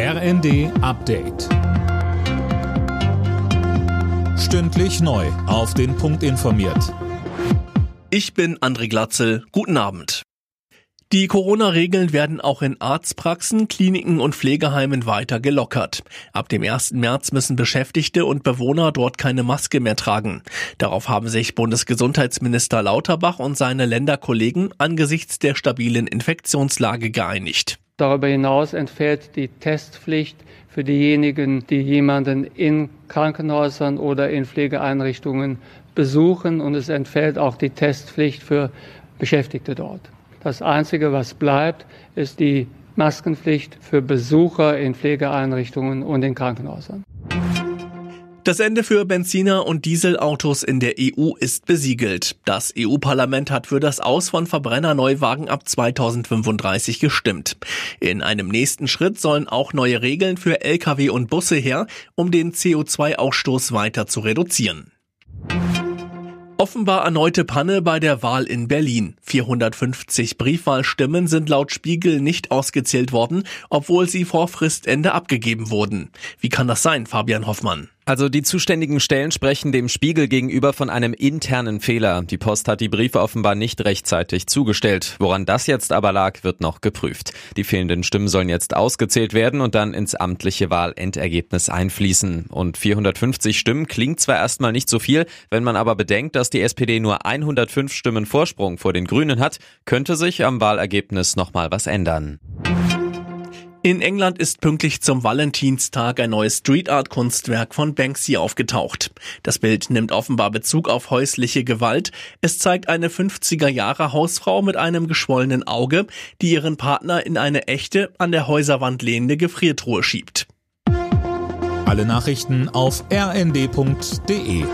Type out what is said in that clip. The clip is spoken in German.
RND Update. Stündlich neu. Auf den Punkt informiert. Ich bin André Glatzel. Guten Abend. Die Corona-Regeln werden auch in Arztpraxen, Kliniken und Pflegeheimen weiter gelockert. Ab dem 1. März müssen Beschäftigte und Bewohner dort keine Maske mehr tragen. Darauf haben sich Bundesgesundheitsminister Lauterbach und seine Länderkollegen angesichts der stabilen Infektionslage geeinigt. Darüber hinaus entfällt die Testpflicht für diejenigen, die jemanden in Krankenhäusern oder in Pflegeeinrichtungen besuchen und es entfällt auch die Testpflicht für Beschäftigte dort. Das Einzige, was bleibt, ist die Maskenpflicht für Besucher in Pflegeeinrichtungen und in Krankenhäusern. Das Ende für Benziner und Dieselautos in der EU ist besiegelt. Das EU-Parlament hat für das Aus von Verbrenner-Neuwagen ab 2035 gestimmt. In einem nächsten Schritt sollen auch neue Regeln für Lkw und Busse her, um den CO2-Ausstoß weiter zu reduzieren. Offenbar erneute Panne bei der Wahl in Berlin. 450 Briefwahlstimmen sind laut Spiegel nicht ausgezählt worden, obwohl sie vor Fristende abgegeben wurden. Wie kann das sein, Fabian Hoffmann? Also die zuständigen Stellen sprechen dem Spiegel gegenüber von einem internen Fehler. Die Post hat die Briefe offenbar nicht rechtzeitig zugestellt. Woran das jetzt aber lag, wird noch geprüft. Die fehlenden Stimmen sollen jetzt ausgezählt werden und dann ins amtliche Wahlendergebnis einfließen. Und 450 Stimmen klingt zwar erstmal nicht so viel, wenn man aber bedenkt, dass die SPD nur 105 Stimmen Vorsprung vor den Grünen hat, könnte sich am Wahlergebnis nochmal was ändern. In England ist pünktlich zum Valentinstag ein neues Street Art Kunstwerk von Banksy aufgetaucht. Das Bild nimmt offenbar Bezug auf häusliche Gewalt. Es zeigt eine 50er Jahre Hausfrau mit einem geschwollenen Auge, die ihren Partner in eine echte, an der Häuserwand lehnende Gefriertruhe schiebt. Alle Nachrichten auf rnd.de